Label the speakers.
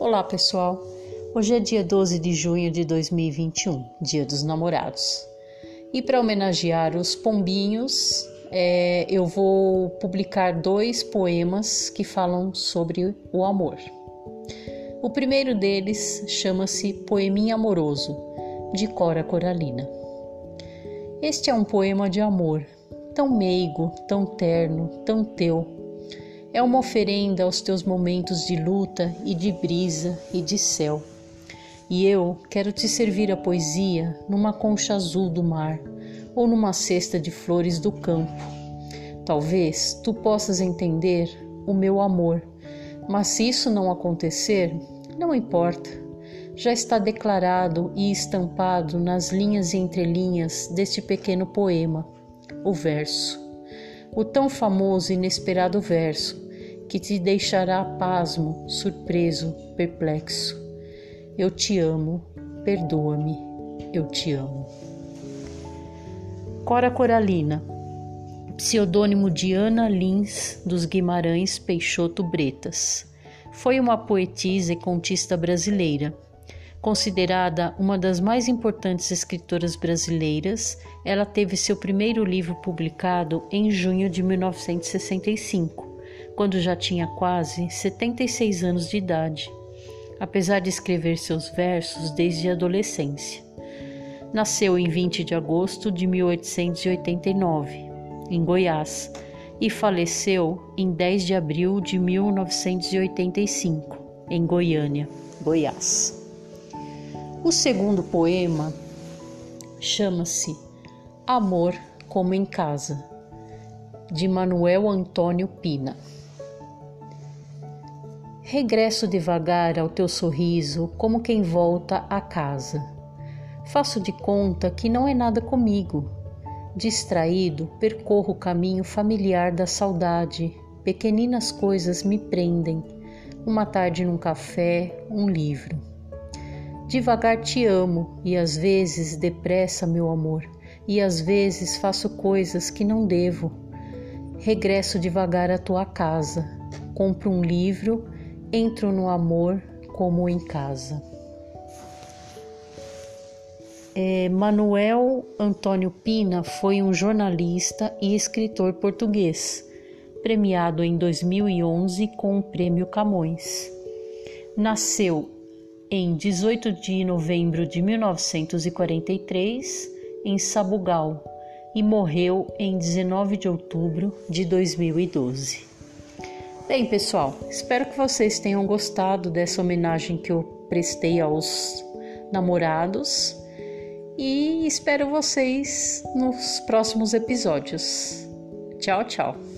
Speaker 1: Olá, pessoal. Hoje é dia 12 de junho de 2021, Dia dos Namorados. E para homenagear os pombinhos, é, eu vou publicar dois poemas que falam sobre o amor. O primeiro deles chama-se Poeminha Amoroso, de Cora Coralina. Este é um poema de amor, tão meigo, tão terno, tão teu é uma oferenda aos teus momentos de luta e de brisa e de céu. E eu quero te servir a poesia numa concha azul do mar ou numa cesta de flores do campo. Talvez tu possas entender o meu amor, mas se isso não acontecer, não importa. Já está declarado e estampado nas linhas e entrelinhas deste pequeno poema, o verso o tão famoso e inesperado verso que te deixará pasmo, surpreso, perplexo. Eu te amo, perdoa-me, eu te amo. Cora Coralina, pseudônimo de Ana Lins dos Guimarães Peixoto Bretas, foi uma poetisa e contista brasileira Considerada uma das mais importantes escritoras brasileiras, ela teve seu primeiro livro publicado em junho de 1965, quando já tinha quase 76 anos de idade, apesar de escrever seus versos desde a adolescência. Nasceu em 20 de agosto de 1889, em Goiás, e faleceu em 10 de abril de 1985, em Goiânia, Goiás. O segundo poema chama-se Amor como em Casa, de Manuel Antônio Pina. Regresso devagar ao teu sorriso, como quem volta a casa. Faço de conta que não é nada comigo. Distraído, percorro o caminho familiar da saudade. Pequeninas coisas me prendem. Uma tarde num café, um livro. Devagar te amo e às vezes depressa, meu amor, e às vezes faço coisas que não devo. Regresso devagar à tua casa, compro um livro, entro no amor como em casa. É, Manuel Antônio Pina foi um jornalista e escritor português, premiado em 2011 com o Prêmio Camões. Nasceu em 18 de novembro de 1943 em Sabugal e morreu em 19 de outubro de 2012. Bem, pessoal, espero que vocês tenham gostado dessa homenagem que eu prestei aos namorados e espero vocês nos próximos episódios. Tchau, tchau.